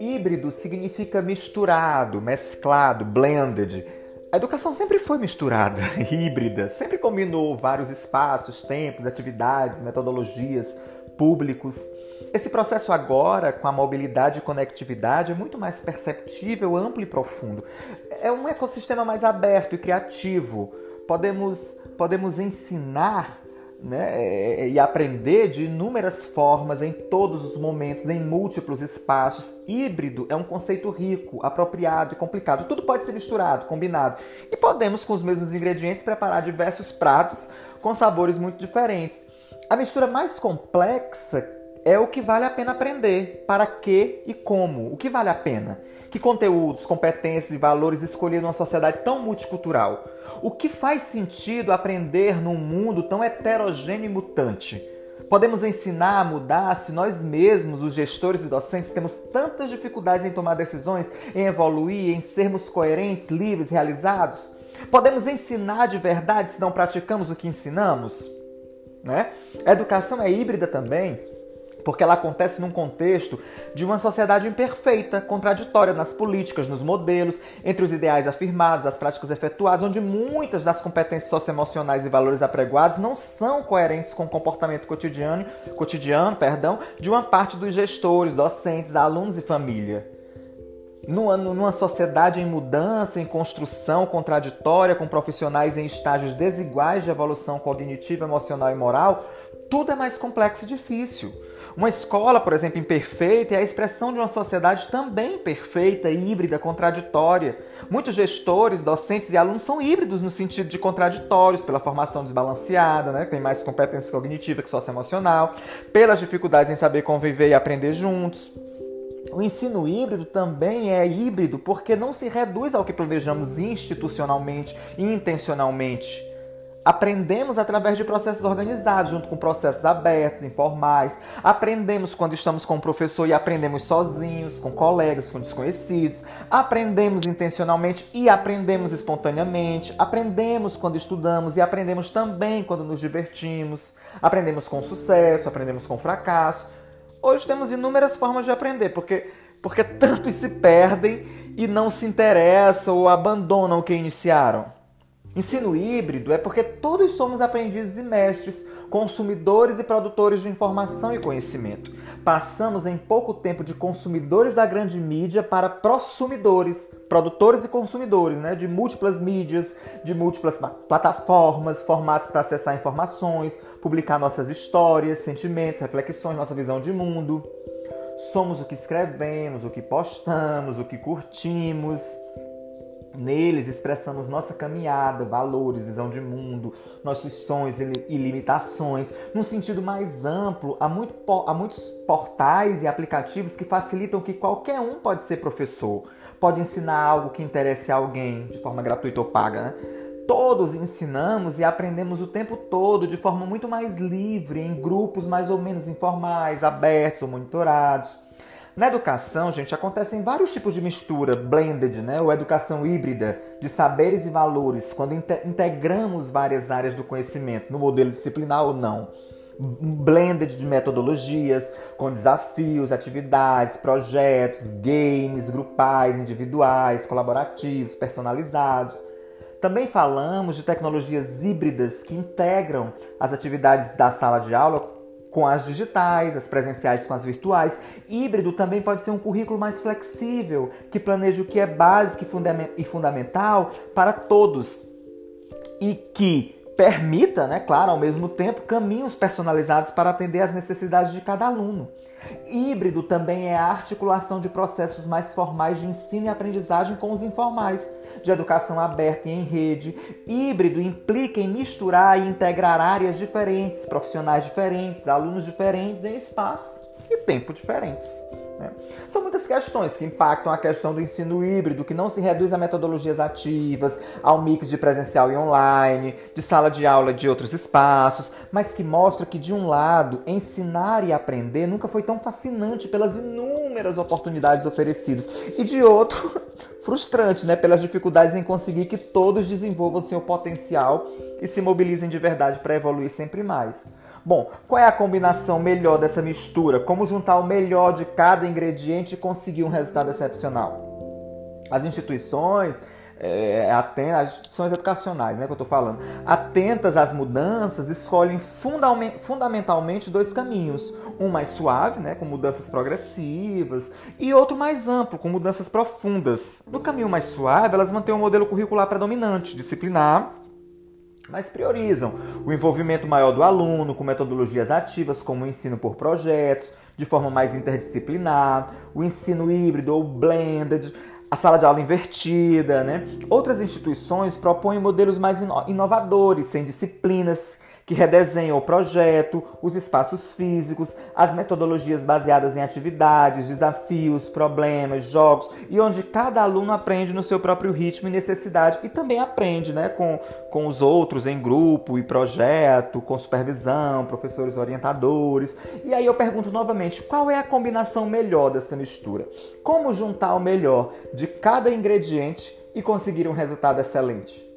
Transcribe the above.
Híbrido significa misturado, mesclado, blended. A educação sempre foi misturada, híbrida, sempre combinou vários espaços, tempos, atividades, metodologias, públicos. Esse processo agora, com a mobilidade e conectividade, é muito mais perceptível, amplo e profundo. É um ecossistema mais aberto e criativo. Podemos, podemos ensinar né, e aprender de inúmeras formas, em todos os momentos, em múltiplos espaços. Híbrido é um conceito rico, apropriado e complicado. Tudo pode ser misturado, combinado. E podemos, com os mesmos ingredientes, preparar diversos pratos com sabores muito diferentes. A mistura mais complexa é o que vale a pena aprender, para que e como, o que vale a pena. Que conteúdos, competências e valores escolher numa sociedade tão multicultural? O que faz sentido aprender num mundo tão heterogêneo e mutante? Podemos ensinar a mudar se nós mesmos, os gestores e docentes, temos tantas dificuldades em tomar decisões, em evoluir, em sermos coerentes, livres, realizados? Podemos ensinar de verdade se não praticamos o que ensinamos? Né? A educação é híbrida também porque ela acontece num contexto de uma sociedade imperfeita, contraditória nas políticas, nos modelos, entre os ideais afirmados, as práticas efetuadas, onde muitas das competências socioemocionais e valores apregoados não são coerentes com o comportamento cotidiano, cotidiano perdão, de uma parte dos gestores, docentes, alunos e família. Numa, numa sociedade em mudança, em construção contraditória, com profissionais em estágios desiguais de evolução cognitiva, emocional e moral, tudo é mais complexo e difícil. Uma escola, por exemplo, imperfeita é a expressão de uma sociedade também perfeita, híbrida, contraditória. Muitos gestores, docentes e alunos são híbridos no sentido de contraditórios, pela formação desbalanceada, né? tem mais competência cognitiva que socioemocional, pelas dificuldades em saber conviver e aprender juntos. O ensino híbrido também é híbrido porque não se reduz ao que planejamos institucionalmente e intencionalmente. Aprendemos através de processos organizados, junto com processos abertos, informais. Aprendemos quando estamos com o professor e aprendemos sozinhos, com colegas, com desconhecidos. Aprendemos intencionalmente e aprendemos espontaneamente. Aprendemos quando estudamos e aprendemos também quando nos divertimos. Aprendemos com sucesso, aprendemos com fracasso. Hoje temos inúmeras formas de aprender, porque, porque tantos se perdem e não se interessam ou abandonam o que iniciaram. Ensino híbrido é porque todos somos aprendizes e mestres, consumidores e produtores de informação e conhecimento. Passamos em pouco tempo de consumidores da grande mídia para prosumidores, produtores e consumidores, né, de múltiplas mídias, de múltiplas plataformas, formatos para acessar informações, publicar nossas histórias, sentimentos, reflexões, nossa visão de mundo. Somos o que escrevemos, o que postamos, o que curtimos. Neles expressamos nossa caminhada, valores, visão de mundo, nossos sonhos e limitações. Num sentido mais amplo, há, muito, há muitos portais e aplicativos que facilitam que qualquer um pode ser professor, pode ensinar algo que interesse a alguém de forma gratuita ou paga. Né? Todos ensinamos e aprendemos o tempo todo de forma muito mais livre, em grupos mais ou menos informais, abertos ou monitorados. Na educação, gente, acontecem vários tipos de mistura, blended, né? Ou educação híbrida, de saberes e valores, quando integramos várias áreas do conhecimento, no modelo disciplinar ou não. Blended de metodologias, com desafios, atividades, projetos, games, grupais, individuais, colaborativos, personalizados. Também falamos de tecnologias híbridas que integram as atividades da sala de aula com as digitais, as presenciais com as virtuais. Híbrido também pode ser um currículo mais flexível, que planeja o que é básico e fundamental para todos e que permita, né, claro, ao mesmo tempo, caminhos personalizados para atender às necessidades de cada aluno. Híbrido também é a articulação de processos mais formais de ensino e aprendizagem com os informais, de educação aberta e em rede. Híbrido implica em misturar e integrar áreas diferentes, profissionais diferentes, alunos diferentes em espaço e tempo diferentes. Né? São muitas questões que impactam a questão do ensino híbrido, que não se reduz a metodologias ativas, ao mix de presencial e online, de sala de aula e de outros espaços, mas que mostra que, de um lado, ensinar e aprender nunca foi tão fascinante pelas inúmeras oportunidades oferecidas, e de outro, frustrante, né, pelas dificuldades em conseguir que todos desenvolvam seu potencial e se mobilizem de verdade para evoluir sempre mais. Bom, qual é a combinação melhor dessa mistura? Como juntar o melhor de cada ingrediente e conseguir um resultado excepcional? As instituições é, instituições educacionais, né, que eu estou falando, atentas às mudanças, escolhem fundamentalmente dois caminhos. Um mais suave, né, com mudanças progressivas, e outro mais amplo, com mudanças profundas. No caminho mais suave, elas mantêm um modelo curricular predominante, disciplinar, mas priorizam o envolvimento maior do aluno com metodologias ativas como o ensino por projetos, de forma mais interdisciplinar, o ensino híbrido ou blended, a sala de aula invertida, né? Outras instituições propõem modelos mais inovadores, sem disciplinas que o projeto, os espaços físicos, as metodologias baseadas em atividades, desafios, problemas, jogos e onde cada aluno aprende no seu próprio ritmo e necessidade e também aprende né, com, com os outros em grupo e projeto, com supervisão, professores orientadores. E aí eu pergunto novamente: qual é a combinação melhor dessa mistura? Como juntar o melhor de cada ingrediente e conseguir um resultado excelente?